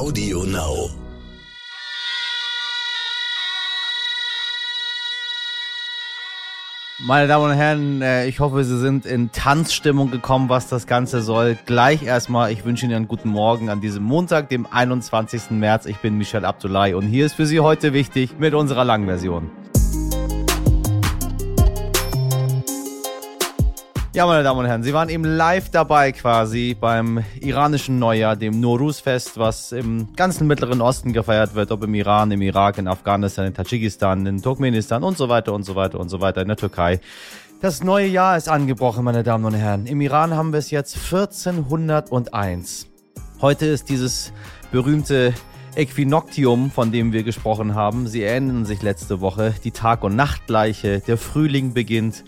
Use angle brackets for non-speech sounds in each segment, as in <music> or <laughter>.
Audio Now. Meine Damen und Herren, äh, ich hoffe, Sie sind in Tanzstimmung gekommen, was das Ganze soll. Gleich erstmal, ich wünsche Ihnen einen guten Morgen an diesem Montag, dem 21. März. Ich bin Michel Abdullahi und hier ist für Sie heute wichtig mit unserer Langversion. Ja, meine Damen und Herren, Sie waren eben live dabei quasi beim iranischen Neujahr, dem Nowruz-Fest, was im ganzen Mittleren Osten gefeiert wird, ob im Iran, im Irak, in Afghanistan, in Tadschikistan, in Turkmenistan und so weiter und so weiter und so weiter in der Türkei. Das neue Jahr ist angebrochen, meine Damen und Herren. Im Iran haben wir es jetzt 1401. Heute ist dieses berühmte Äquinoctium, von dem wir gesprochen haben. Sie erinnern sich letzte Woche, die Tag- und Nachtgleiche, der Frühling beginnt.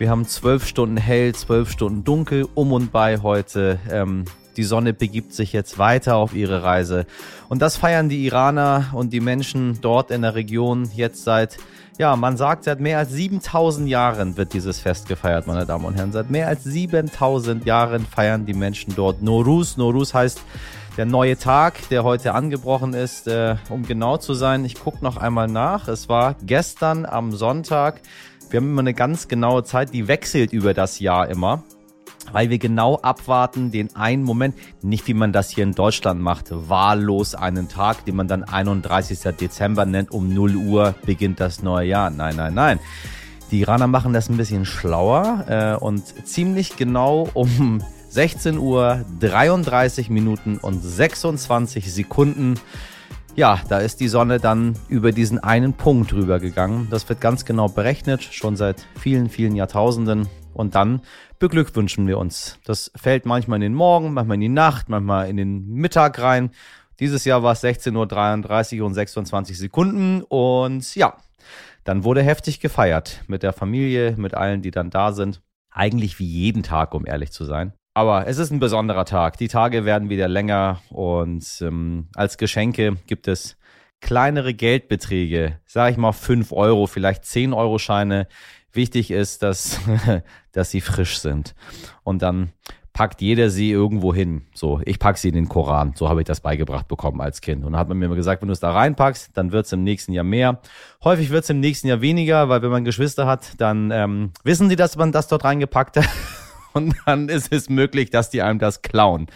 Wir haben zwölf Stunden hell, zwölf Stunden dunkel um und bei heute. Ähm, die Sonne begibt sich jetzt weiter auf ihre Reise. Und das feiern die Iraner und die Menschen dort in der Region jetzt seit, ja, man sagt, seit mehr als 7000 Jahren wird dieses Fest gefeiert, meine Damen und Herren. Seit mehr als 7000 Jahren feiern die Menschen dort Norus. Norus heißt der neue Tag, der heute angebrochen ist. Äh, um genau zu sein, ich gucke noch einmal nach. Es war gestern am Sonntag wir haben immer eine ganz genaue Zeit, die wechselt über das Jahr immer weil wir genau abwarten den einen Moment, nicht wie man das hier in Deutschland macht, wahllos einen Tag, den man dann 31. Dezember nennt, um 0 Uhr beginnt das neue Jahr. Nein, nein, nein. Die Iraner machen das ein bisschen schlauer äh, und ziemlich genau um 16 Uhr 33 Minuten und 26 Sekunden ja, da ist die Sonne dann über diesen einen Punkt rübergegangen. Das wird ganz genau berechnet, schon seit vielen, vielen Jahrtausenden. Und dann beglückwünschen wir uns. Das fällt manchmal in den Morgen, manchmal in die Nacht, manchmal in den Mittag rein. Dieses Jahr war es 16.33 Uhr und 26 Sekunden. Und ja, dann wurde heftig gefeiert mit der Familie, mit allen, die dann da sind. Eigentlich wie jeden Tag, um ehrlich zu sein. Aber es ist ein besonderer Tag. Die Tage werden wieder länger und ähm, als Geschenke gibt es kleinere Geldbeträge, sage ich mal 5 Euro, vielleicht 10 Euro Scheine. Wichtig ist, dass, <laughs> dass sie frisch sind. Und dann packt jeder sie irgendwo hin. So, ich pack sie in den Koran. So habe ich das beigebracht bekommen als Kind. Und dann hat man mir immer gesagt, wenn du es da reinpackst, dann wird es im nächsten Jahr mehr. Häufig wird es im nächsten Jahr weniger, weil wenn man Geschwister hat, dann ähm, wissen sie, dass man das dort reingepackt hat. <laughs> und dann ist es möglich, dass die einem das klauen.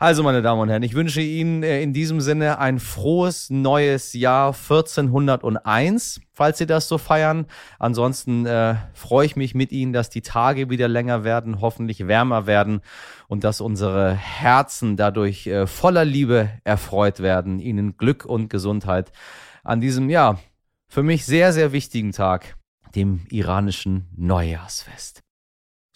Also, meine Damen und Herren, ich wünsche Ihnen äh, in diesem Sinne ein frohes neues Jahr 1401, falls Sie das so feiern. Ansonsten äh, freue ich mich mit Ihnen, dass die Tage wieder länger werden, hoffentlich wärmer werden und dass unsere Herzen dadurch äh, voller Liebe erfreut werden. Ihnen Glück und Gesundheit an diesem, ja, für mich sehr, sehr wichtigen Tag, dem iranischen Neujahrsfest.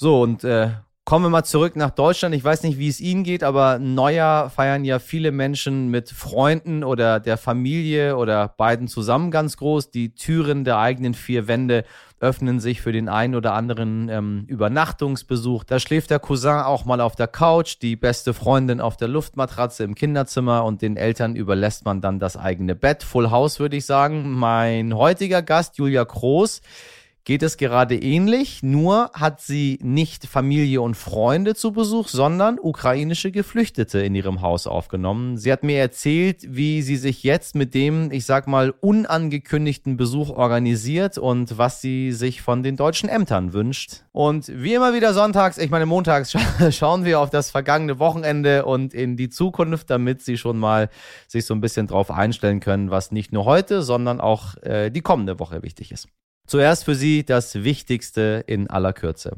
So, und äh, kommen wir mal zurück nach Deutschland. Ich weiß nicht, wie es Ihnen geht, aber Neujahr feiern ja viele Menschen mit Freunden oder der Familie oder beiden zusammen ganz groß. Die Türen der eigenen vier Wände öffnen sich für den einen oder anderen ähm, Übernachtungsbesuch. Da schläft der Cousin auch mal auf der Couch, die beste Freundin auf der Luftmatratze im Kinderzimmer und den Eltern überlässt man dann das eigene Bett. Full House würde ich sagen. Mein heutiger Gast, Julia Kroos, geht es gerade ähnlich, nur hat sie nicht Familie und Freunde zu Besuch, sondern ukrainische Geflüchtete in ihrem Haus aufgenommen. Sie hat mir erzählt, wie sie sich jetzt mit dem, ich sag mal, unangekündigten Besuch organisiert und was sie sich von den deutschen Ämtern wünscht. Und wie immer wieder sonntags, ich meine montags, <laughs> schauen wir auf das vergangene Wochenende und in die Zukunft, damit sie schon mal sich so ein bisschen drauf einstellen können, was nicht nur heute, sondern auch äh, die kommende Woche wichtig ist. Zuerst für Sie das Wichtigste in aller Kürze.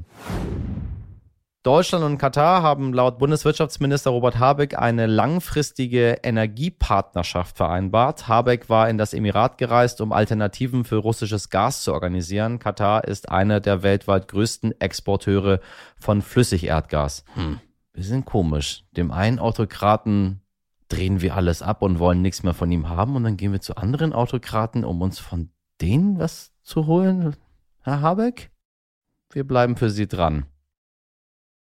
Deutschland und Katar haben laut Bundeswirtschaftsminister Robert Habeck eine langfristige Energiepartnerschaft vereinbart. Habeck war in das Emirat gereist, um Alternativen für russisches Gas zu organisieren. Katar ist einer der weltweit größten Exporteure von Flüssigerdgas. Hm, bisschen komisch. Dem einen Autokraten drehen wir alles ab und wollen nichts mehr von ihm haben und dann gehen wir zu anderen Autokraten, um uns von denen was zu holen, Herr Habeck? Wir bleiben für Sie dran.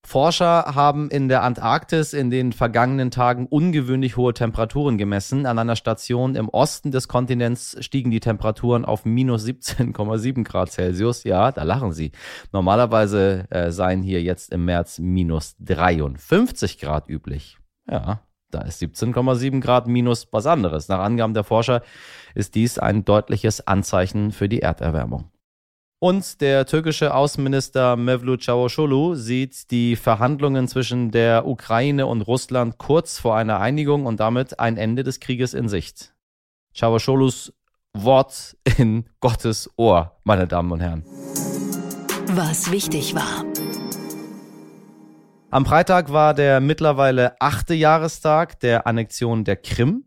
Forscher haben in der Antarktis in den vergangenen Tagen ungewöhnlich hohe Temperaturen gemessen. An einer Station im Osten des Kontinents stiegen die Temperaturen auf minus 17,7 Grad Celsius. Ja, da lachen Sie. Normalerweise äh, seien hier jetzt im März minus 53 Grad üblich. Ja, Da ist 17,7 Grad minus was anderes. Nach Angaben der Forscher ist dies ein deutliches Anzeichen für die Erderwärmung. Und der türkische Außenminister Mevlut Çavuşoğlu sieht die Verhandlungen zwischen der Ukraine und Russland kurz vor einer Einigung und damit ein Ende des Krieges in Sicht. Çavuşoğlu's Wort in Gottes Ohr, meine Damen und Herren. Was wichtig war. Am Freitag war der mittlerweile achte Jahrestag der Annexion der Krim.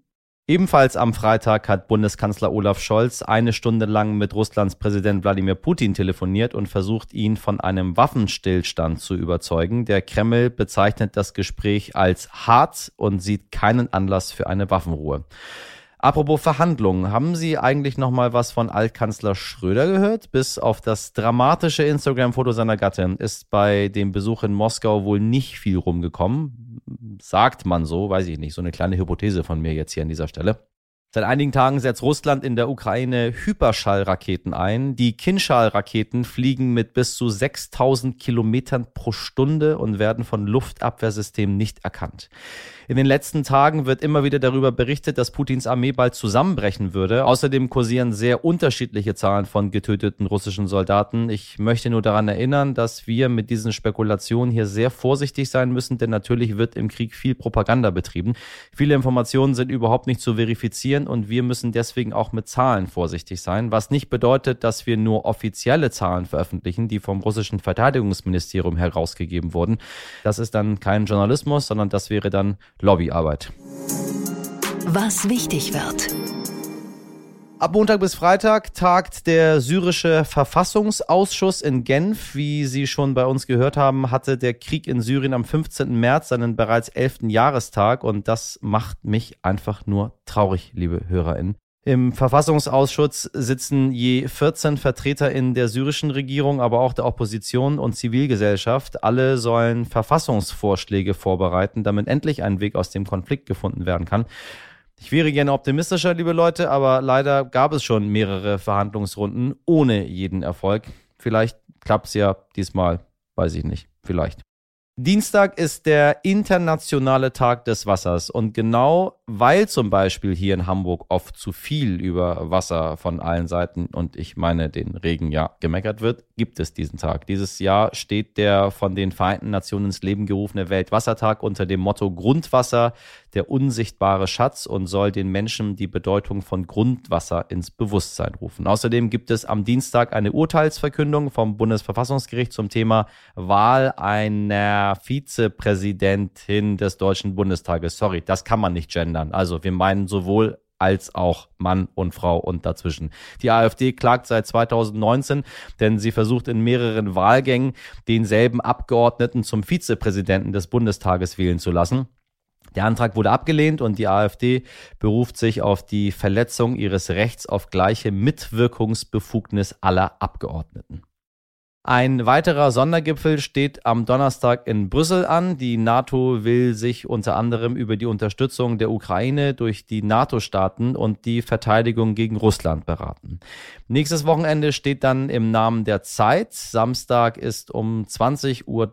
Ebenfalls am Freitag hat Bundeskanzler Olaf Scholz eine Stunde lang mit Russlands Präsident Wladimir Putin telefoniert und versucht, ihn von einem Waffenstillstand zu überzeugen. Der Kreml bezeichnet das Gespräch als hart und sieht keinen Anlass für eine Waffenruhe. Apropos Verhandlungen, haben Sie eigentlich noch mal was von Altkanzler Schröder gehört? Bis auf das dramatische Instagram-Foto seiner Gattin ist bei dem Besuch in Moskau wohl nicht viel rumgekommen. Sagt man so, weiß ich nicht. So eine kleine Hypothese von mir jetzt hier an dieser Stelle. Seit einigen Tagen setzt Russland in der Ukraine Hyperschallraketen ein. Die Kinschall-Raketen fliegen mit bis zu 6000 Kilometern pro Stunde und werden von Luftabwehrsystemen nicht erkannt. In den letzten Tagen wird immer wieder darüber berichtet, dass Putins Armee bald zusammenbrechen würde. Außerdem kursieren sehr unterschiedliche Zahlen von getöteten russischen Soldaten. Ich möchte nur daran erinnern, dass wir mit diesen Spekulationen hier sehr vorsichtig sein müssen, denn natürlich wird im Krieg viel Propaganda betrieben. Viele Informationen sind überhaupt nicht zu verifizieren und wir müssen deswegen auch mit Zahlen vorsichtig sein, was nicht bedeutet, dass wir nur offizielle Zahlen veröffentlichen, die vom russischen Verteidigungsministerium herausgegeben wurden. Das ist dann kein Journalismus, sondern das wäre dann Lobbyarbeit. Was wichtig wird. Ab Montag bis Freitag tagt der syrische Verfassungsausschuss in Genf. Wie Sie schon bei uns gehört haben, hatte der Krieg in Syrien am 15. März seinen bereits 11. Jahrestag und das macht mich einfach nur traurig, liebe HörerInnen. Im Verfassungsausschuss sitzen je 14 Vertreter in der syrischen Regierung, aber auch der Opposition und Zivilgesellschaft. Alle sollen Verfassungsvorschläge vorbereiten, damit endlich ein Weg aus dem Konflikt gefunden werden kann. Ich wäre gerne optimistischer, liebe Leute, aber leider gab es schon mehrere Verhandlungsrunden ohne jeden Erfolg. Vielleicht klappt es ja diesmal, weiß ich nicht, vielleicht. Dienstag ist der internationale Tag des Wassers und genau weil zum Beispiel hier in Hamburg oft zu viel über Wasser von allen Seiten und ich meine den Regen ja gemeckert wird, gibt es diesen Tag. Dieses Jahr steht der von den Vereinten Nationen ins Leben gerufene Weltwassertag unter dem Motto Grundwasser, der unsichtbare Schatz und soll den Menschen die Bedeutung von Grundwasser ins Bewusstsein rufen. Außerdem gibt es am Dienstag eine Urteilsverkündung vom Bundesverfassungsgericht zum Thema Wahl einer Vizepräsidentin des Deutschen Bundestages. Sorry, das kann man nicht gendern ändern. Also wir meinen sowohl als auch Mann und Frau und dazwischen. Die AfD klagt seit 2019, denn sie versucht in mehreren Wahlgängen denselben Abgeordneten zum Vizepräsidenten des Bundestages wählen zu lassen. Der Antrag wurde abgelehnt und die AfD beruft sich auf die Verletzung ihres Rechts auf gleiche Mitwirkungsbefugnis aller Abgeordneten. Ein weiterer Sondergipfel steht am Donnerstag in Brüssel an. Die NATO will sich unter anderem über die Unterstützung der Ukraine durch die NATO-Staaten und die Verteidigung gegen Russland beraten. Nächstes Wochenende steht dann im Namen der Zeit. Samstag ist um 20.30 Uhr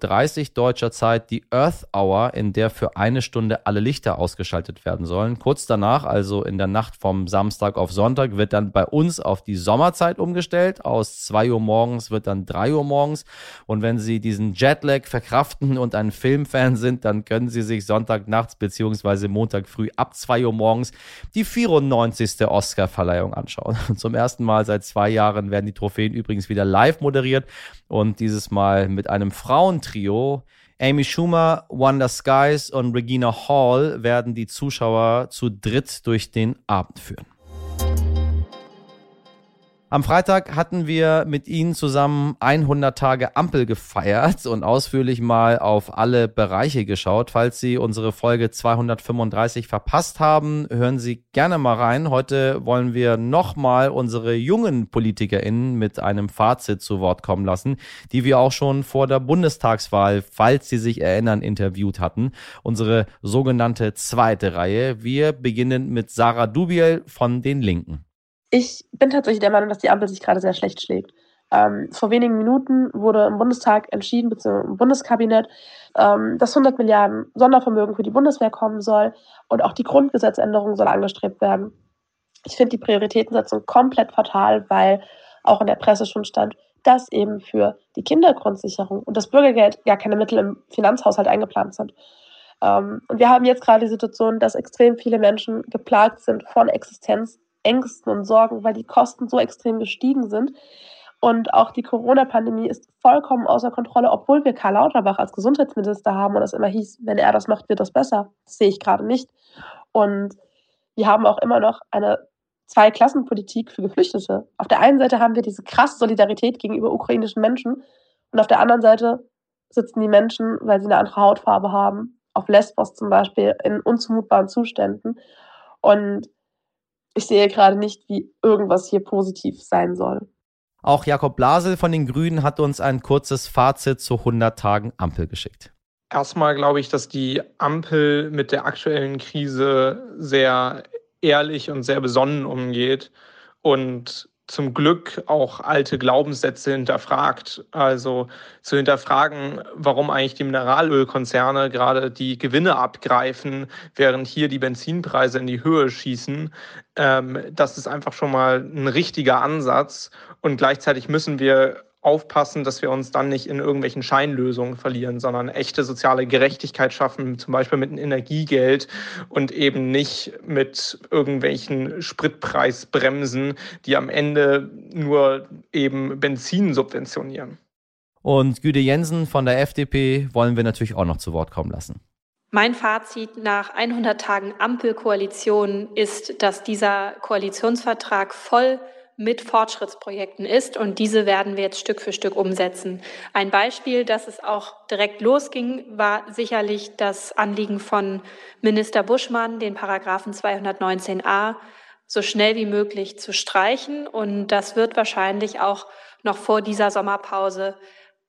deutscher Zeit die Earth Hour, in der für eine Stunde alle Lichter ausgeschaltet werden sollen. Kurz danach, also in der Nacht vom Samstag auf Sonntag, wird dann bei uns auf die Sommerzeit umgestellt. Aus 2 Uhr morgens wird dann 3 Uhr Uhr morgens. Und wenn Sie diesen Jetlag verkraften und ein Filmfan sind, dann können Sie sich Sonntag nachts beziehungsweise Montag früh ab 2 Uhr morgens die 94. Oscar-Verleihung anschauen. Und <laughs> zum ersten Mal seit zwei Jahren werden die Trophäen übrigens wieder live moderiert und dieses Mal mit einem Frauentrio. Amy Schumer, Wanda Skies und Regina Hall werden die Zuschauer zu dritt durch den Abend führen. Am Freitag hatten wir mit Ihnen zusammen 100 Tage Ampel gefeiert und ausführlich mal auf alle Bereiche geschaut. Falls Sie unsere Folge 235 verpasst haben, hören Sie gerne mal rein. Heute wollen wir nochmal unsere jungen PolitikerInnen mit einem Fazit zu Wort kommen lassen, die wir auch schon vor der Bundestagswahl, falls Sie sich erinnern, interviewt hatten. Unsere sogenannte zweite Reihe. Wir beginnen mit Sarah Dubiel von den Linken. Ich bin tatsächlich der Meinung, dass die Ampel sich gerade sehr schlecht schlägt. Ähm, vor wenigen Minuten wurde im Bundestag entschieden, beziehungsweise im Bundeskabinett, ähm, dass 100 Milliarden Sondervermögen für die Bundeswehr kommen soll und auch die Grundgesetzänderung soll angestrebt werden. Ich finde die Prioritätensetzung komplett fatal, weil auch in der Presse schon stand, dass eben für die Kindergrundsicherung und das Bürgergeld gar keine Mittel im Finanzhaushalt eingeplant sind. Ähm, und wir haben jetzt gerade die Situation, dass extrem viele Menschen geplagt sind von Existenzängsten und Sorgen, weil die Kosten so extrem gestiegen sind. Und auch die Corona-Pandemie ist vollkommen außer Kontrolle, obwohl wir Karl Lauterbach als Gesundheitsminister haben und es immer hieß, wenn er das macht, wird das besser. Das sehe ich gerade nicht. Und wir haben auch immer noch eine Zweiklassenpolitik für Geflüchtete. Auf der einen Seite haben wir diese krasse Solidarität gegenüber ukrainischen Menschen und auf der anderen Seite sitzen die Menschen, weil sie eine andere Hautfarbe haben, auf Lesbos zum Beispiel, in unzumutbaren Zuständen. Und ich sehe gerade nicht, wie irgendwas hier positiv sein soll. Auch Jakob Blasel von den Grünen hat uns ein kurzes Fazit zu 100 Tagen Ampel geschickt. Erstmal glaube ich, dass die Ampel mit der aktuellen Krise sehr ehrlich und sehr besonnen umgeht und zum Glück auch alte Glaubenssätze hinterfragt. Also zu hinterfragen, warum eigentlich die Mineralölkonzerne gerade die Gewinne abgreifen, während hier die Benzinpreise in die Höhe schießen. Ähm, das ist einfach schon mal ein richtiger Ansatz. Und gleichzeitig müssen wir aufpassen, dass wir uns dann nicht in irgendwelchen Scheinlösungen verlieren, sondern echte soziale Gerechtigkeit schaffen, zum Beispiel mit einem Energiegeld und eben nicht mit irgendwelchen Spritpreisbremsen, die am Ende nur eben Benzin subventionieren. Und Güde Jensen von der FDP wollen wir natürlich auch noch zu Wort kommen lassen. Mein Fazit nach 100 Tagen Ampelkoalition ist, dass dieser Koalitionsvertrag voll mit Fortschrittsprojekten ist und diese werden wir jetzt Stück für Stück umsetzen. Ein Beispiel, dass es auch direkt losging, war sicherlich das Anliegen von Minister Buschmann, den Paragraphen 219a so schnell wie möglich zu streichen und das wird wahrscheinlich auch noch vor dieser Sommerpause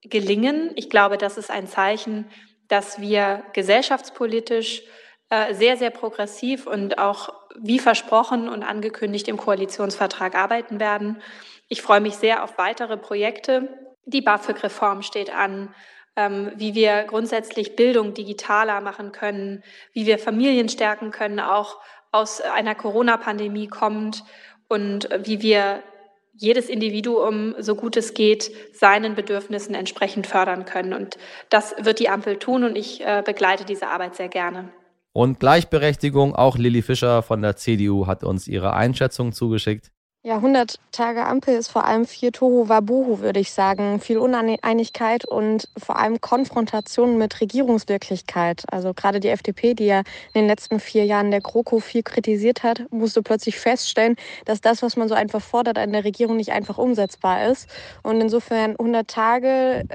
gelingen. Ich glaube, das ist ein Zeichen, dass wir gesellschaftspolitisch äh, sehr, sehr progressiv und auch wie versprochen und angekündigt im Koalitionsvertrag arbeiten werden. Ich freue mich sehr auf weitere Projekte. Die BAföG-Reform steht an, ähm, wie wir grundsätzlich Bildung digitaler machen können, wie wir Familien stärken können, auch aus einer Corona-Pandemie kommend und wie wir jedes Individuum, so gut es geht, seinen Bedürfnissen entsprechend fördern können. Und das wird die Ampel tun und ich äh, begleite diese Arbeit sehr gerne. Und Gleichberechtigung, auch Lilly Fischer von der CDU hat uns ihre Einschätzung zugeschickt. Ja, 100 Tage Ampel ist vor allem viel Tohu Wabohu, würde ich sagen. Viel Uneinigkeit und vor allem Konfrontation mit Regierungswirklichkeit. Also gerade die FDP, die ja in den letzten vier Jahren der GroKo viel kritisiert hat, musste plötzlich feststellen, dass das, was man so einfach fordert, an der Regierung nicht einfach umsetzbar ist. Und insofern 100 Tage äh,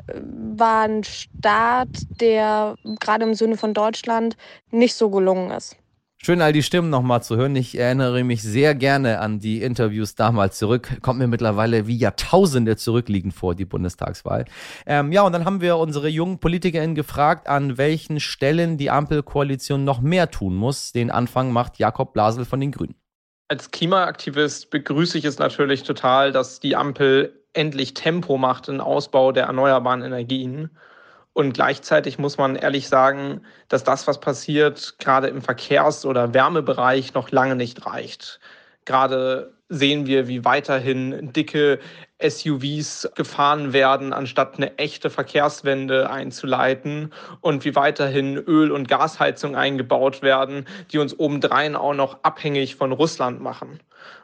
war ein Start, der gerade im Sinne von Deutschland nicht so gelungen ist. Schön, all die Stimmen nochmal zu hören. Ich erinnere mich sehr gerne an die Interviews damals zurück. Kommt mir mittlerweile wie Jahrtausende zurückliegend vor, die Bundestagswahl. Ähm, ja, und dann haben wir unsere jungen PolitikerInnen gefragt, an welchen Stellen die Ampelkoalition noch mehr tun muss. Den Anfang macht Jakob Blasel von den Grünen. Als Klimaaktivist begrüße ich es natürlich total, dass die Ampel endlich Tempo macht im Ausbau der erneuerbaren Energien. Und gleichzeitig muss man ehrlich sagen, dass das, was passiert, gerade im Verkehrs- oder Wärmebereich noch lange nicht reicht. Gerade sehen wir, wie weiterhin dicke SUVs gefahren werden, anstatt eine echte Verkehrswende einzuleiten und wie weiterhin Öl- und Gasheizung eingebaut werden, die uns obendrein auch noch abhängig von Russland machen.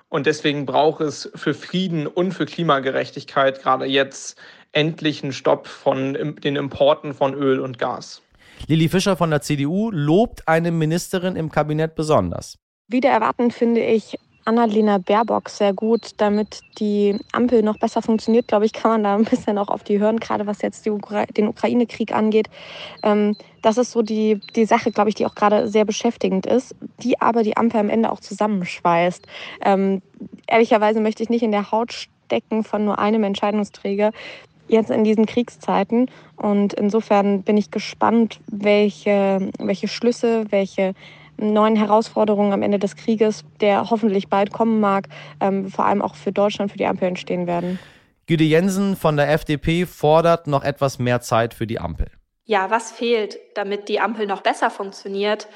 Und deswegen braucht es für Frieden und für Klimagerechtigkeit gerade jetzt endlich einen Stopp von den Importen von Öl und Gas. Lili Fischer von der CDU lobt eine Ministerin im Kabinett besonders. Wieder erwarten finde ich Annalena Baerbock sehr gut, damit die Ampel noch besser funktioniert. Glaube ich, kann man da ein bisschen auch auf die hören, gerade was jetzt Ukra den Ukraine-Krieg angeht. Ähm, das ist so die, die Sache, glaube ich, die auch gerade sehr beschäftigend ist, die aber die Ampel am Ende auch zusammenschweißt. Ähm, ehrlicherweise möchte ich nicht in der Haut stecken von nur einem Entscheidungsträger, jetzt in diesen Kriegszeiten. Und insofern bin ich gespannt, welche, welche Schlüsse, welche neuen Herausforderungen am Ende des Krieges, der hoffentlich bald kommen mag, ähm, vor allem auch für Deutschland, für die Ampel entstehen werden. Güde Jensen von der FDP fordert noch etwas mehr Zeit für die Ampel. Ja, was fehlt, damit die Ampel noch besser funktioniert?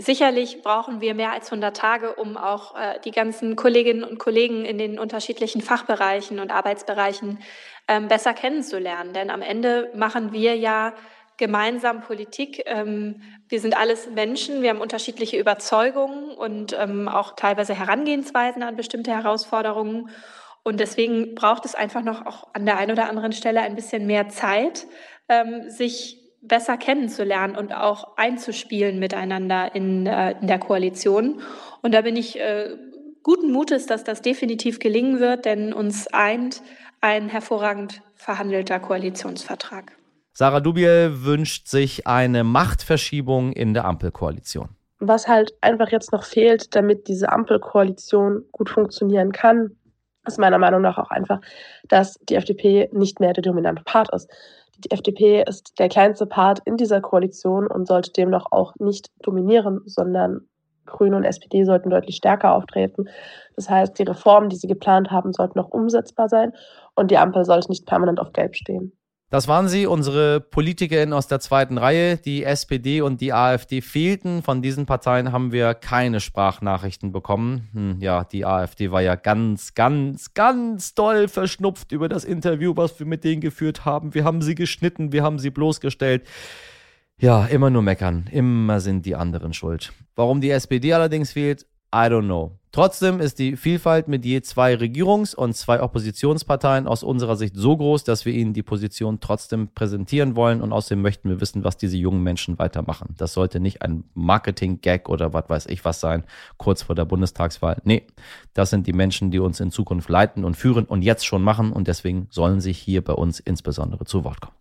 Sicherlich brauchen wir mehr als 100 Tage, um auch äh, die ganzen Kolleginnen und Kollegen in den unterschiedlichen Fachbereichen und Arbeitsbereichen ähm, besser kennenzulernen. Denn am Ende machen wir ja gemeinsam Politik. Ähm, wir sind alles Menschen, wir haben unterschiedliche Überzeugungen und ähm, auch teilweise Herangehensweisen an bestimmte Herausforderungen. Und deswegen braucht es einfach noch auch an der einen oder anderen Stelle ein bisschen mehr Zeit, ähm, sich besser kennenzulernen und auch einzuspielen miteinander in, äh, in der Koalition. Und da bin ich äh, guten Mutes, dass das definitiv gelingen wird, denn uns eint ein hervorragend verhandelter Koalitionsvertrag. Sarah Dubiel wünscht sich eine Machtverschiebung in der Ampelkoalition. Was halt einfach jetzt noch fehlt, damit diese Ampelkoalition gut funktionieren kann, ist meiner Meinung nach auch einfach, dass die FDP nicht mehr der dominante Part ist. Die FDP ist der kleinste Part in dieser Koalition und sollte demnach auch nicht dominieren, sondern Grüne und SPD sollten deutlich stärker auftreten. Das heißt, die Reformen, die sie geplant haben, sollten noch umsetzbar sein und die Ampel sollte nicht permanent auf Gelb stehen. Das waren sie, unsere PolitikerInnen aus der zweiten Reihe. Die SPD und die AfD fehlten. Von diesen Parteien haben wir keine Sprachnachrichten bekommen. Hm, ja, die AfD war ja ganz, ganz, ganz doll verschnupft über das Interview, was wir mit denen geführt haben. Wir haben sie geschnitten, wir haben sie bloßgestellt. Ja, immer nur meckern. Immer sind die anderen schuld. Warum die SPD allerdings fehlt, I don't know. Trotzdem ist die Vielfalt mit je zwei Regierungs- und zwei Oppositionsparteien aus unserer Sicht so groß, dass wir Ihnen die Position trotzdem präsentieren wollen und außerdem möchten wir wissen, was diese jungen Menschen weitermachen. Das sollte nicht ein Marketing-Gag oder was weiß ich was sein, kurz vor der Bundestagswahl. Nee, das sind die Menschen, die uns in Zukunft leiten und führen und jetzt schon machen und deswegen sollen sie hier bei uns insbesondere zu Wort kommen.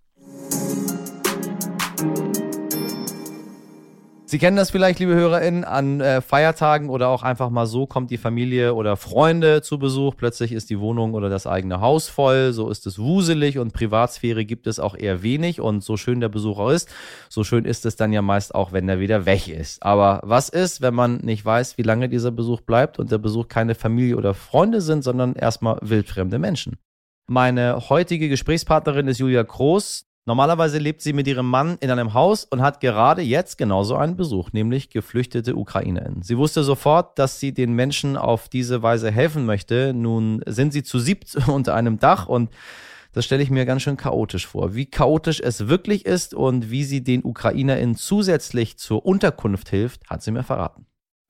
Sie kennen das vielleicht, liebe HörerInnen, an äh, Feiertagen oder auch einfach mal so kommt die Familie oder Freunde zu Besuch. Plötzlich ist die Wohnung oder das eigene Haus voll. So ist es wuselig und Privatsphäre gibt es auch eher wenig. Und so schön der Besucher ist, so schön ist es dann ja meist auch, wenn er wieder weg ist. Aber was ist, wenn man nicht weiß, wie lange dieser Besuch bleibt und der Besuch keine Familie oder Freunde sind, sondern erstmal wildfremde Menschen? Meine heutige Gesprächspartnerin ist Julia Kroos. Normalerweise lebt sie mit ihrem Mann in einem Haus und hat gerade jetzt genauso einen Besuch, nämlich geflüchtete Ukrainerinnen. Sie wusste sofort, dass sie den Menschen auf diese Weise helfen möchte. Nun sind sie zu siebt <laughs> unter einem Dach und das stelle ich mir ganz schön chaotisch vor. Wie chaotisch es wirklich ist und wie sie den UkrainerInnen zusätzlich zur Unterkunft hilft, hat sie mir verraten.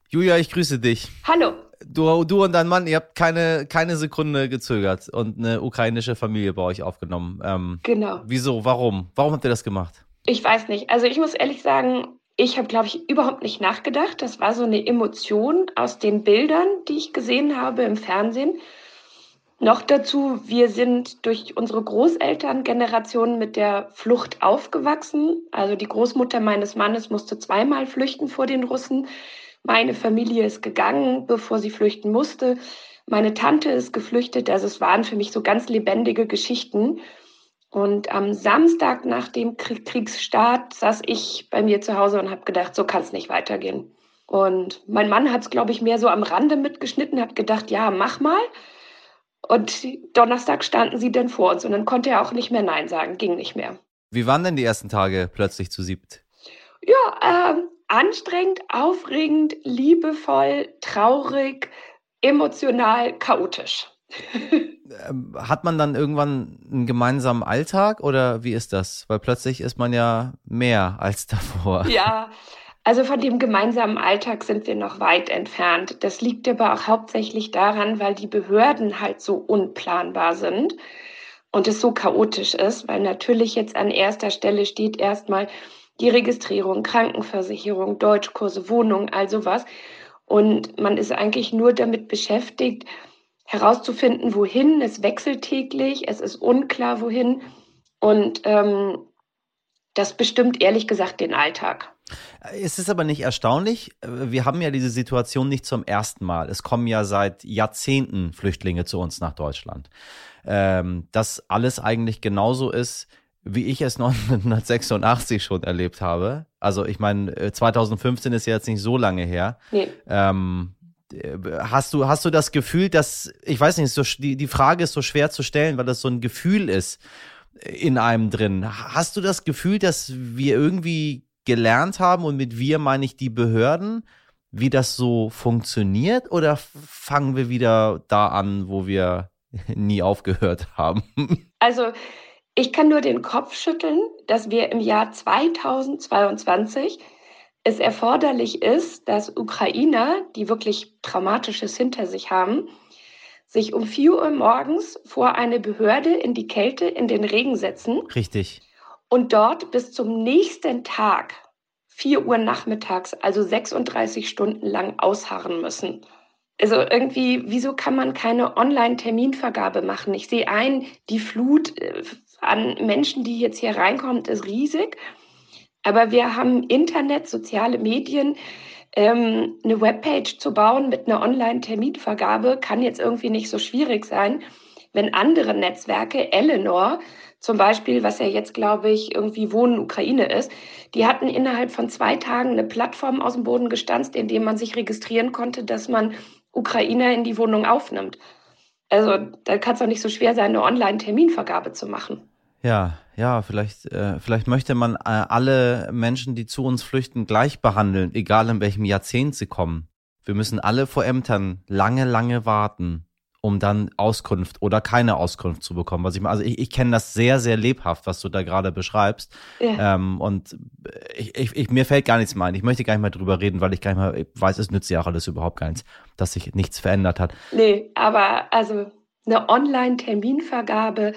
Julia, ich grüße dich. Hallo du, du und dein Mann, ihr habt keine, keine Sekunde gezögert und eine ukrainische Familie bei euch aufgenommen. Ähm, genau. Wieso? Warum? Warum habt ihr das gemacht? Ich weiß nicht. Also ich muss ehrlich sagen, ich habe, glaube ich, überhaupt nicht nachgedacht. Das war so eine Emotion aus den Bildern, die ich gesehen habe im Fernsehen. Noch dazu, wir sind durch unsere Großelterngeneration mit der Flucht aufgewachsen. Also die Großmutter meines Mannes musste zweimal flüchten vor den Russen. Meine Familie ist gegangen, bevor sie flüchten musste. Meine Tante ist geflüchtet. Also es waren für mich so ganz lebendige Geschichten. Und am Samstag nach dem Kriegsstart saß ich bei mir zu Hause und habe gedacht, so kann es nicht weitergehen. Und mein Mann hat es, glaube ich, mehr so am Rande mitgeschnitten, hat gedacht, ja, mach mal. Und Donnerstag standen sie dann vor uns und dann konnte er auch nicht mehr Nein sagen, ging nicht mehr. Wie waren denn die ersten Tage plötzlich zu siebt? Ja, äh, anstrengend, aufregend, liebevoll, traurig, emotional, chaotisch. <laughs> Ähm, hat man dann irgendwann einen gemeinsamen Alltag oder wie ist das? Weil plötzlich ist man ja mehr als davor. <laughs> Ja, also von dem gemeinsamen Alltag sind wir noch weit entfernt. Das liegt aber auch hauptsächlich daran, weil die Behörden halt so unplanbar sind und es so chaotisch ist, weil natürlich jetzt an erster Stelle steht erstmal, die Registrierung, Krankenversicherung, Deutschkurse, Wohnung, all sowas. Und man ist eigentlich nur damit beschäftigt, herauszufinden, wohin. Es wechselt täglich, es ist unklar, wohin. Und ähm, das bestimmt ehrlich gesagt den Alltag. Es ist aber nicht erstaunlich. Wir haben ja diese Situation nicht zum ersten Mal. Es kommen ja seit Jahrzehnten Flüchtlinge zu uns nach Deutschland. Ähm, dass alles eigentlich genauso ist, wie ich es <laughs> 1986 schon erlebt habe. Also ich meine, 2015 äh, ist ja jetzt nicht so lange her. Nee. Ähm, äh, hast du, hast du das Gefühl, dass, ich weiß nicht, so, die, die Frage ist so schwer zu stellen, weil das so ein Gefühl ist in einem drin. Hast du das Gefühl, dass wir irgendwie gelernt haben und mit wir meine ich die Behörden, wie das so funktioniert oder fangen wir wieder da an, wo wir <laughs> nie aufgehört haben? Also ich kann nur den Kopf schütteln, dass wir im Jahr 2022 es erforderlich ist, dass Ukrainer, die wirklich Traumatisches hinter sich haben, sich um 4 Uhr morgens vor eine Behörde in die Kälte, in den Regen setzen. Richtig. Und dort bis zum nächsten Tag, 4 Uhr nachmittags, also 36 Stunden lang ausharren müssen. Also irgendwie, wieso kann man keine Online-Terminvergabe machen? Ich sehe ein, die Flut äh, an Menschen, die jetzt hier reinkommt, ist riesig. Aber wir haben Internet, soziale Medien, ähm, eine Webpage zu bauen mit einer Online-Terminvergabe kann jetzt irgendwie nicht so schwierig sein, wenn andere Netzwerke, Eleanor zum Beispiel, was ja jetzt, glaube ich, irgendwie Wohnen Ukraine ist, die hatten innerhalb von zwei Tagen eine Plattform aus dem Boden gestanzt, in dem man sich registrieren konnte, dass man Ukrainer in die Wohnung aufnimmt. Also da kann es doch nicht so schwer sein, eine Online-Terminvergabe zu machen. Ja, ja, vielleicht, äh, vielleicht möchte man äh, alle Menschen, die zu uns flüchten, gleich behandeln, egal in welchem Jahrzehnt sie kommen. Wir müssen alle vor Ämtern lange, lange warten, um dann Auskunft oder keine Auskunft zu bekommen. Was ich also ich, ich kenne das sehr, sehr lebhaft, was du da gerade beschreibst. Ja. Ähm, und ich, ich, ich, mir fällt gar nichts mehr ein. Ich möchte gar nicht mehr drüber reden, weil ich gar nicht mehr weiß, es nützt ja auch alles überhaupt gar nichts, dass sich nichts verändert hat. Nee, aber also eine Online-Terminvergabe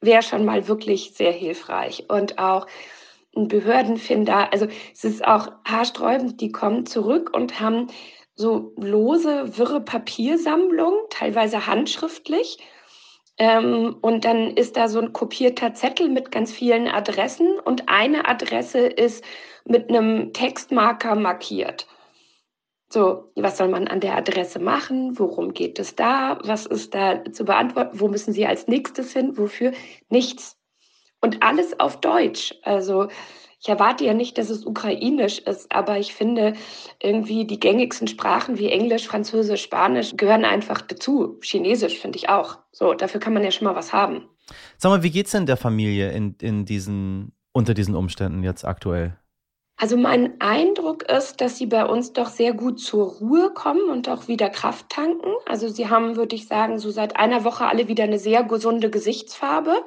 wäre schon mal wirklich sehr hilfreich. Und auch ein Behördenfinder, also es ist auch haarsträubend, die kommen zurück und haben so lose, wirre Papiersammlungen, teilweise handschriftlich. Ähm, und dann ist da so ein kopierter Zettel mit ganz vielen Adressen und eine Adresse ist mit einem Textmarker markiert. So, was soll man an der Adresse machen? Worum geht es da? Was ist da zu beantworten? Wo müssen Sie als nächstes hin? Wofür? Nichts. Und alles auf Deutsch. Also ich erwarte ja nicht, dass es ukrainisch ist, aber ich finde irgendwie die gängigsten Sprachen wie Englisch, Französisch, Spanisch gehören einfach dazu. Chinesisch finde ich auch. So, dafür kann man ja schon mal was haben. Sag mal, wie geht's denn der Familie in, in diesen, unter diesen Umständen jetzt aktuell? Also mein Eindruck ist, dass sie bei uns doch sehr gut zur Ruhe kommen und auch wieder Kraft tanken. Also sie haben, würde ich sagen, so seit einer Woche alle wieder eine sehr gesunde Gesichtsfarbe.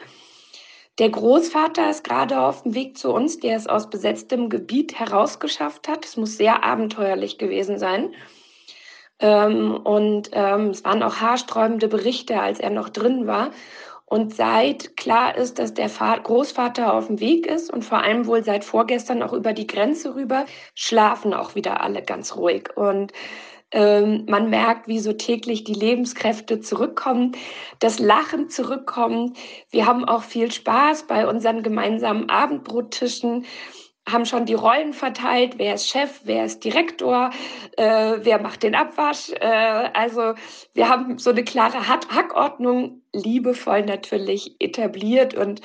Der Großvater ist gerade auf dem Weg zu uns, der es aus besetztem Gebiet herausgeschafft hat. Es muss sehr abenteuerlich gewesen sein. Ähm, und ähm, es waren auch haarsträubende Berichte, als er noch drin war. Und seit klar ist, dass der Großvater auf dem Weg ist und vor allem wohl seit vorgestern auch über die Grenze rüber, schlafen auch wieder alle ganz ruhig. Und ähm, man merkt, wie so täglich die Lebenskräfte zurückkommen, das Lachen zurückkommt. Wir haben auch viel Spaß bei unseren gemeinsamen Abendbrottischen haben schon die Rollen verteilt, wer ist Chef, wer ist Direktor, äh, wer macht den Abwasch. Äh, also wir haben so eine klare Hackordnung liebevoll natürlich etabliert und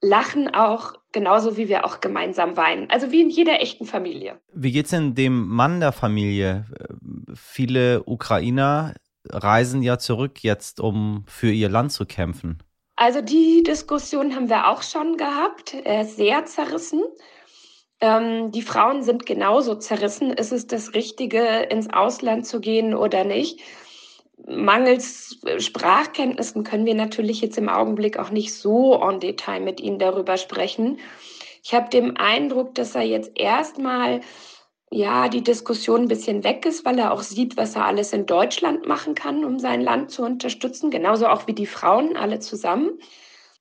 lachen auch genauso wie wir auch gemeinsam weinen. Also wie in jeder echten Familie. Wie geht's denn dem Mann der Familie? Viele Ukrainer reisen ja zurück jetzt, um für ihr Land zu kämpfen. Also die Diskussion haben wir auch schon gehabt. Sehr zerrissen. Ähm, die Frauen sind genauso zerrissen. Ist es das Richtige, ins Ausland zu gehen oder nicht? Mangels Sprachkenntnissen können wir natürlich jetzt im Augenblick auch nicht so en Detail mit Ihnen darüber sprechen. Ich habe den Eindruck, dass er jetzt erstmal ja, die Diskussion ein bisschen weg ist, weil er auch sieht, was er alles in Deutschland machen kann, um sein Land zu unterstützen, genauso auch wie die Frauen alle zusammen.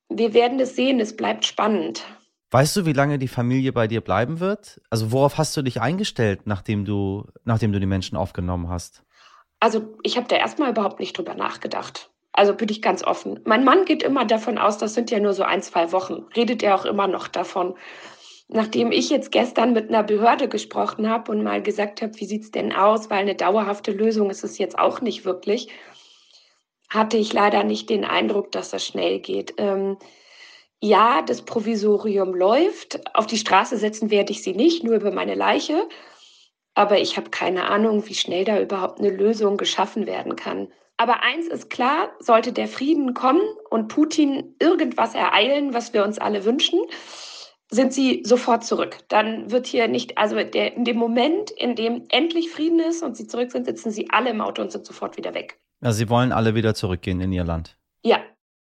Wir werden es sehen, es bleibt spannend. Weißt du, wie lange die Familie bei dir bleiben wird? Also worauf hast du dich eingestellt, nachdem du, nachdem du die Menschen aufgenommen hast? Also ich habe da erstmal überhaupt nicht drüber nachgedacht. Also bin ich ganz offen. Mein Mann geht immer davon aus, das sind ja nur so ein, zwei Wochen. Redet er auch immer noch davon. Nachdem ich jetzt gestern mit einer Behörde gesprochen habe und mal gesagt habe, wie sieht es denn aus, weil eine dauerhafte Lösung ist es jetzt auch nicht wirklich, hatte ich leider nicht den Eindruck, dass das schnell geht. Ähm, ja, das Provisorium läuft. Auf die Straße setzen werde ich sie nicht, nur über meine Leiche. Aber ich habe keine Ahnung, wie schnell da überhaupt eine Lösung geschaffen werden kann. Aber eins ist klar, sollte der Frieden kommen und Putin irgendwas ereilen, was wir uns alle wünschen, sind sie sofort zurück. Dann wird hier nicht, also der, in dem Moment, in dem endlich Frieden ist und sie zurück sind, sitzen sie alle im Auto und sind sofort wieder weg. Also sie wollen alle wieder zurückgehen in ihr Land. Ja.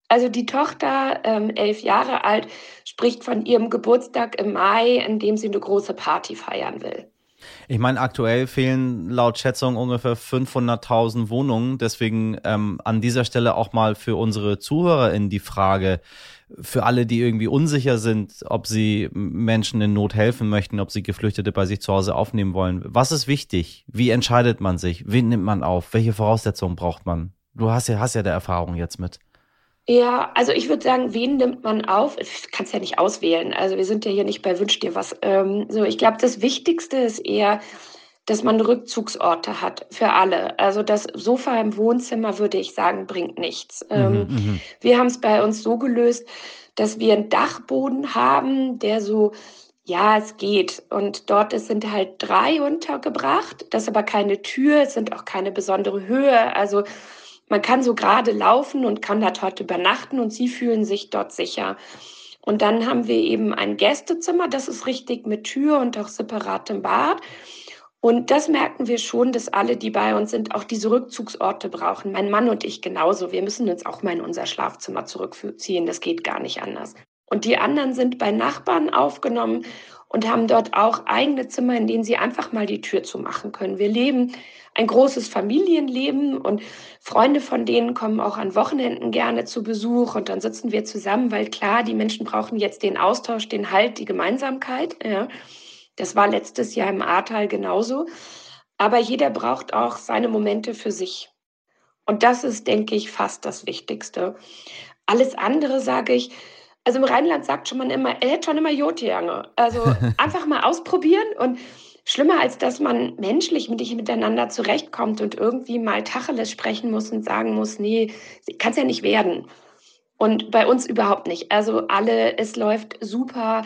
Also die Tochter, ähm, elf Jahre alt, spricht von ihrem Geburtstag im Mai, in dem sie eine große Party feiern will. Ich meine, aktuell fehlen laut Schätzung ungefähr 500.000 Wohnungen. Deswegen ähm, an dieser Stelle auch mal für unsere ZuhörerInnen die Frage, für alle, die irgendwie unsicher sind, ob sie Menschen in Not helfen möchten, ob sie Geflüchtete bei sich zu Hause aufnehmen wollen. Was ist wichtig? Wie entscheidet man sich? Wen nimmt man auf? Welche Voraussetzungen braucht man? Du hast ja, hast ja der Erfahrung jetzt mit. Ja, also ich würde sagen, wen nimmt man auf? Ich kann es ja nicht auswählen. Also wir sind ja hier nicht bei Wünsch dir was. Ähm, so, ich glaube, das Wichtigste ist eher, dass man Rückzugsorte hat für alle. Also das Sofa im Wohnzimmer, würde ich sagen, bringt nichts. Mhm, ähm, mhm. wir haben es bei uns so gelöst, dass wir einen Dachboden haben, der so, ja, es geht. Und dort sind halt drei untergebracht. Das ist aber keine Tür, es sind auch keine besondere Höhe. Also man kann so gerade laufen und kann dort übernachten und sie fühlen sich dort sicher. Und dann haben wir eben ein Gästezimmer, das ist richtig mit Tür und auch separatem Bad. Und das merken wir schon, dass alle, die bei uns sind, auch diese Rückzugsorte brauchen. Mein Mann und ich genauso. Wir müssen uns auch mal in unser Schlafzimmer zurückziehen. Das geht gar nicht anders. Und die anderen sind bei Nachbarn aufgenommen und haben dort auch eigene Zimmer, in denen sie einfach mal die Tür zumachen können. Wir leben ein großes Familienleben und Freunde von denen kommen auch an Wochenenden gerne zu Besuch und dann sitzen wir zusammen, weil klar, die Menschen brauchen jetzt den Austausch, den Halt, die Gemeinsamkeit. Ja. Das war letztes Jahr im Ahrtal genauso. Aber jeder braucht auch seine Momente für sich. Und das ist, denke ich, fast das Wichtigste. Alles andere sage ich, also im Rheinland sagt schon man immer, er hätte schon immer Jotiange. Also <laughs> einfach mal ausprobieren und schlimmer als dass man menschlich mit dich miteinander zurechtkommt und irgendwie mal Tacheles sprechen muss und sagen muss, nee, kann es ja nicht werden. Und bei uns überhaupt nicht. Also alle, es läuft super.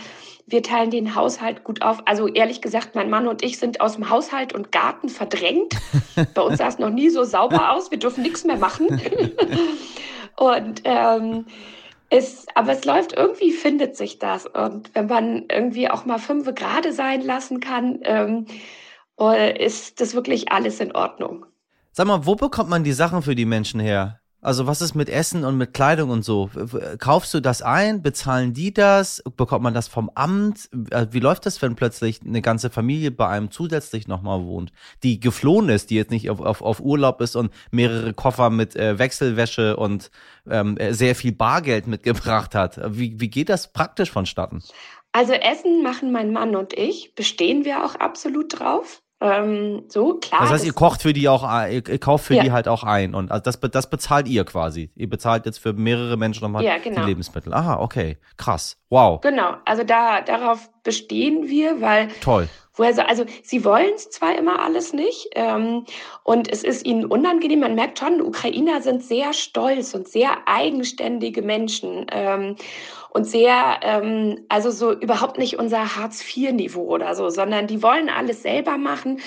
Wir teilen den Haushalt gut auf. Also ehrlich gesagt, mein Mann und ich sind aus dem Haushalt und Garten verdrängt. <laughs> Bei uns sah es noch nie so sauber aus. Wir dürfen nichts mehr machen. <laughs> und ähm, es, aber es läuft irgendwie, findet sich das. Und wenn man irgendwie auch mal fünf gerade sein lassen kann, ähm, äh, ist das wirklich alles in Ordnung. Sag mal, wo bekommt man die Sachen für die Menschen her? Also was ist mit Essen und mit Kleidung und so? Kaufst du das ein? Bezahlen die das? Bekommt man das vom Amt? Äh, wie läuft das, wenn plötzlich eine ganze Familie bei einem zusätzlich nochmal wohnt, die geflohen ist, die jetzt nicht auf, auf, auf Urlaub ist und mehrere Koffer mit äh, Wechselwäsche und ähm, äh, sehr viel Bargeld <laughs> mitgebracht hat? Wie, wie geht das praktisch vonstatten? Also Essen machen mein Mann und ich, bestehen wir auch absolut drauf. Ähm, so, klar. Das heißt, ihr kocht für die auch, ihr, kauft für ja. die halt auch ein und also das, das bezahlt ihr quasi. Ihr bezahlt jetzt für mehrere Menschen nochmal ja, genau. die Lebensmittel. Aha, okay, krass, wow. Genau, also da, darauf bestehen wir, weil. Toll. Woher so, also sie wollen es zwar immer alles nicht ähm, und es ist ihnen unangenehm. Man merkt schon, Ukrainer sind sehr stolz und sehr eigenständige Menschen. Ähm, und sehr, ähm, also so überhaupt nicht unser Hartz-IV-Niveau oder so, sondern die wollen alles selber machen.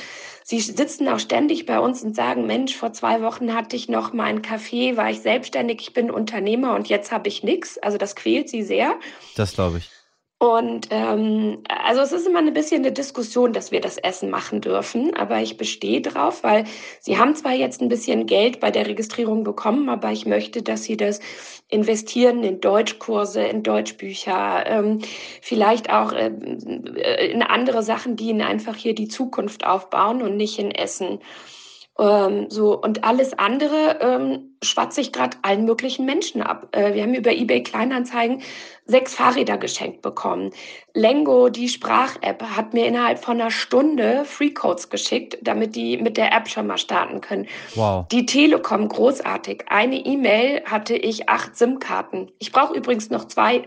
Sie sitzen auch ständig bei uns und sagen, Mensch, vor zwei Wochen hatte ich noch mal einen Kaffee, war ich selbstständig, ich bin Unternehmer und jetzt habe ich nichts. Also das quält sie sehr. Das glaube ich. Und ähm, also es ist immer ein bisschen eine Diskussion, dass wir das Essen machen dürfen, aber ich bestehe drauf, weil sie haben zwar jetzt ein bisschen Geld bei der Registrierung bekommen, aber ich möchte, dass sie das investieren in Deutschkurse, in Deutschbücher, ähm, vielleicht auch äh, in andere Sachen, die ihnen einfach hier die Zukunft aufbauen und nicht in Essen. Ähm, so und alles andere ähm, schwatze ich gerade allen möglichen Menschen ab. Äh, wir haben über eBay Kleinanzeigen sechs Fahrräder geschenkt bekommen. Lengo, die Sprach-App, hat mir innerhalb von einer Stunde Freecodes geschickt, damit die mit der App schon mal starten können. Wow. Die Telekom, großartig. Eine E-Mail hatte ich acht SIM-Karten. Ich brauche übrigens noch zwei.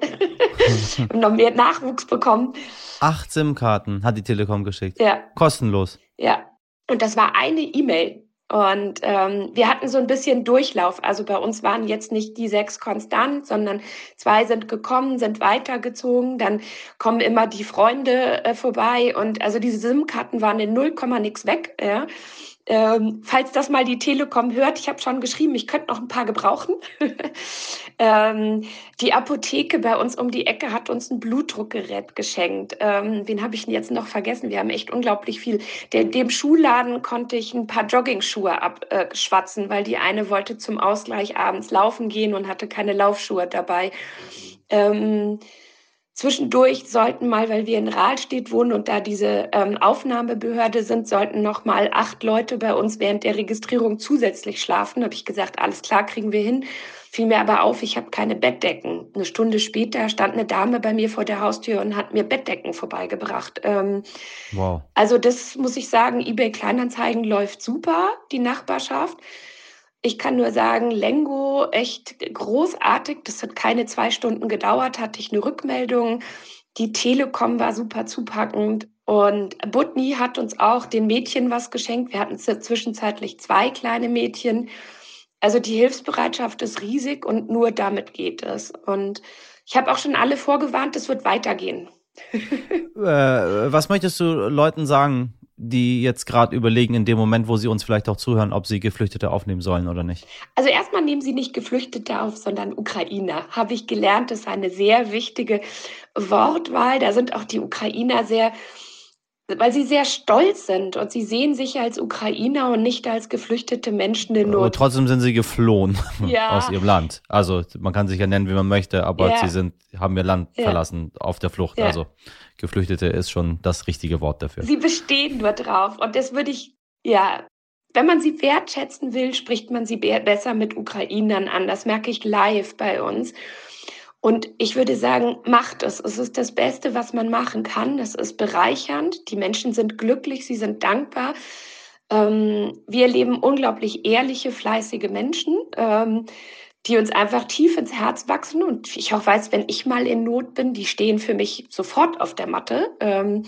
<laughs> noch mehr Nachwuchs bekommen. Acht SIM-Karten hat die Telekom geschickt. Ja. Kostenlos. Ja. Und das war eine E-Mail. Und ähm, wir hatten so ein bisschen Durchlauf. Also bei uns waren jetzt nicht die sechs konstant, sondern zwei sind gekommen, sind weitergezogen. Dann kommen immer die Freunde äh, vorbei. Und also diese SIM-Karten waren in 0, nix weg. Ja. Ähm, falls das mal die Telekom hört, ich habe schon geschrieben, ich könnte noch ein paar gebrauchen. <laughs> ähm, die Apotheke bei uns um die Ecke hat uns ein Blutdruckgerät geschenkt. Ähm, wen habe ich denn jetzt noch vergessen? Wir haben echt unglaublich viel. Der, dem Schuhladen konnte ich ein paar Joggingschuhe abschwatzen, äh, weil die eine wollte zum Ausgleich abends laufen gehen und hatte keine Laufschuhe dabei. Ähm, Zwischendurch sollten mal, weil wir in Rahlstedt wohnen und da diese ähm, Aufnahmebehörde sind, sollten noch mal acht Leute bei uns während der Registrierung zusätzlich schlafen. Habe ich gesagt, alles klar, kriegen wir hin. Fiel mir aber auf, ich habe keine Bettdecken. Eine Stunde später stand eine Dame bei mir vor der Haustür und hat mir Bettdecken vorbeigebracht. Ähm, wow. Also das muss ich sagen, eBay Kleinanzeigen läuft super, die Nachbarschaft. Ich kann nur sagen, Lengo echt großartig. Das hat keine zwei Stunden gedauert, hatte ich eine Rückmeldung. Die Telekom war super zupackend. Und Butni hat uns auch den Mädchen was geschenkt. Wir hatten zwischenzeitlich zwei kleine Mädchen. Also die Hilfsbereitschaft ist riesig und nur damit geht es. Und ich habe auch schon alle vorgewarnt, es wird weitergehen. <laughs> äh, was möchtest du Leuten sagen, die jetzt gerade überlegen, in dem Moment, wo sie uns vielleicht auch zuhören, ob sie Geflüchtete aufnehmen sollen oder nicht? Also erstmal nehmen sie nicht Geflüchtete auf, sondern Ukrainer. Habe ich gelernt, das ist eine sehr wichtige Wortwahl. Da sind auch die Ukrainer sehr weil sie sehr stolz sind und sie sehen sich als Ukrainer und nicht als geflüchtete Menschen in Not. Aber trotzdem sind sie geflohen <laughs> ja. aus ihrem Land. Also man kann sich ja nennen, wie man möchte, aber ja. sie sind, haben ihr Land ja. verlassen auf der Flucht. Also Geflüchtete ist schon das richtige Wort dafür. Sie bestehen nur drauf und das würde ich, ja, wenn man sie wertschätzen will, spricht man sie besser mit Ukrainern an. Das merke ich live bei uns. Und ich würde sagen, macht es. Es ist das Beste, was man machen kann. Es ist bereichernd. Die Menschen sind glücklich, sie sind dankbar. Ähm, wir erleben unglaublich ehrliche, fleißige Menschen, ähm, die uns einfach tief ins Herz wachsen. Und ich auch weiß, wenn ich mal in Not bin, die stehen für mich sofort auf der Matte. Ähm,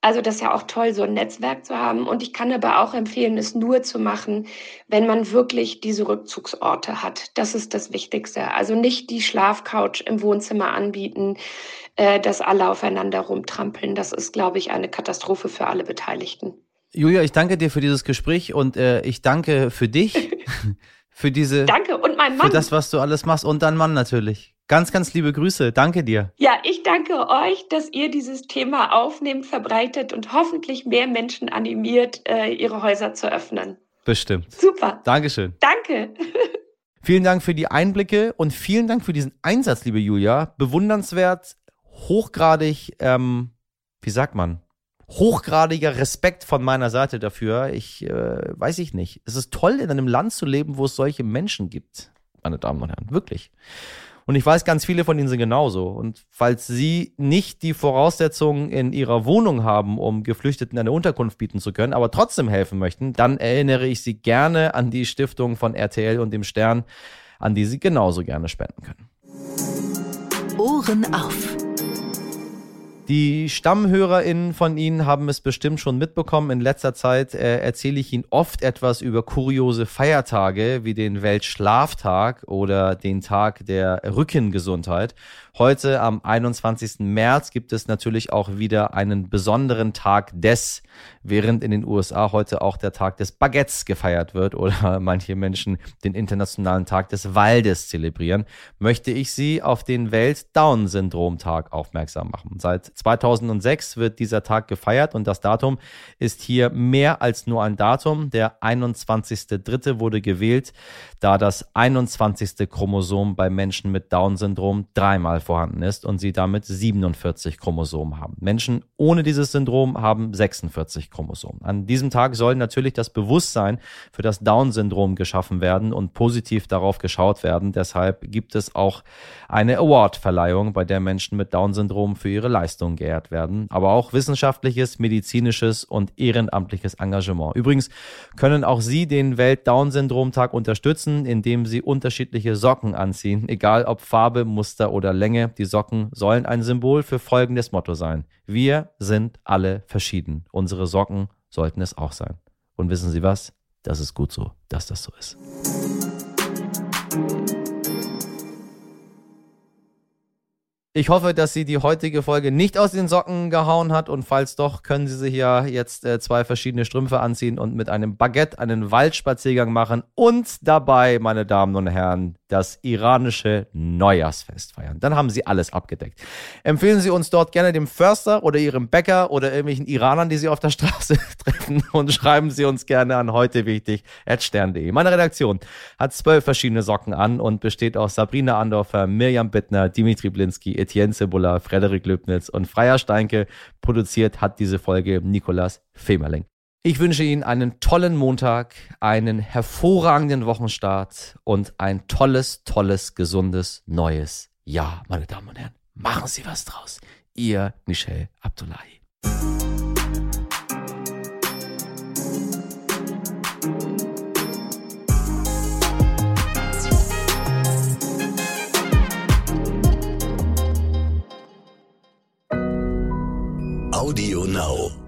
also das ist ja auch toll, so ein Netzwerk zu haben. Und ich kann aber auch empfehlen, es nur zu machen, wenn man wirklich diese Rückzugsorte hat. Das ist das Wichtigste. Also nicht die Schlafcouch im Wohnzimmer anbieten, äh, dass alle aufeinander rumtrampeln. Das ist, glaube ich, eine Katastrophe für alle Beteiligten. Julia, ich danke dir für dieses Gespräch und äh, ich danke für dich, <laughs> für diese. Danke und mein Mann. Für das, was du alles machst und dein Mann natürlich. Ganz, ganz liebe Grüße. Danke dir. Ja, ich danke euch, dass ihr dieses Thema aufnehmt, verbreitet und hoffentlich mehr Menschen animiert, äh, ihre Häuser zu öffnen. Bestimmt. Super. Dankeschön. Danke. <laughs> Vielen Dank für die Einblicke und vielen Dank für diesen Einsatz, liebe Julia. Bewundernswert, hochgradig, ähm, wie sagt man? Hochgradiger Respekt von meiner Seite dafür. Ich äh, weiß ich nicht. Es ist toll, in einem Land zu leben, wo es solche Menschen gibt, meine Damen und Herren. Wirklich. Und ich weiß, ganz viele von ihnen sind genauso. Und falls sie nicht die Voraussetzungen in ihrer Wohnung haben, um Geflüchteten eine Unterkunft bieten zu können, aber trotzdem helfen möchten, dann erinnere ich sie gerne an die Stiftung von RTL und dem Stern, an die sie genauso gerne spenden können. Ohren auf. Die StammhörerInnen von Ihnen haben es bestimmt schon mitbekommen. In letzter Zeit äh, erzähle ich Ihnen oft etwas über kuriose Feiertage wie den Weltschlaftag oder den Tag der Rückengesundheit. Heute am 21. März gibt es natürlich auch wieder einen besonderen Tag des, während in den USA heute auch der Tag des Baguettes gefeiert wird oder <laughs> manche Menschen den internationalen Tag des Waldes zelebrieren, möchte ich Sie auf den Welt-Down-Syndrom-Tag aufmerksam machen. Seit 2006 wird dieser Tag gefeiert und das Datum ist hier mehr als nur ein Datum. Der 21.3. wurde gewählt, da das 21. Chromosom bei Menschen mit Down-Syndrom dreimal vorhanden ist und sie damit 47 Chromosomen haben. Menschen ohne dieses Syndrom haben 46 Chromosomen. An diesem Tag soll natürlich das Bewusstsein für das Down-Syndrom geschaffen werden und positiv darauf geschaut werden. Deshalb gibt es auch eine Award-Verleihung, bei der Menschen mit Down-Syndrom für ihre Leistung geehrt werden, aber auch wissenschaftliches, medizinisches und ehrenamtliches Engagement. Übrigens können auch Sie den Welt-Down-Syndrom-Tag unterstützen, indem Sie unterschiedliche Socken anziehen, egal ob Farbe, Muster oder Länge. Länge, die Socken sollen ein Symbol für folgendes Motto sein. Wir sind alle verschieden. Unsere Socken sollten es auch sein. Und wissen Sie was? das ist gut so, dass das so ist. Ich hoffe, dass sie die heutige Folge nicht aus den Socken gehauen hat und falls doch, können Sie sich ja jetzt äh, zwei verschiedene Strümpfe anziehen und mit einem Baguette einen Waldspaziergang machen und dabei, meine Damen und Herren, das iranische Neujahrsfest feiern. Dann haben Sie alles abgedeckt. Empfehlen Sie uns dort gerne dem Förster oder Ihrem Bäcker oder irgendwelchen Iranern, die Sie auf der Straße <laughs> treffen und schreiben Sie uns gerne an heute wichtig stern.de. Meine Redaktion hat zwölf verschiedene Socken an und besteht aus Sabrina Andorfer, Mirjam Bittner, Dimitri Blinski, Etienne Cebula, Frederik Löbnitz und Freier Steinke. Produziert hat diese Folge Nikolas Femerling. Ich wünsche Ihnen einen tollen Montag, einen hervorragenden Wochenstart und ein tolles, tolles, gesundes neues Jahr, meine Damen und Herren. Machen Sie was draus. Ihr Michel Abdullahi. Audio Now.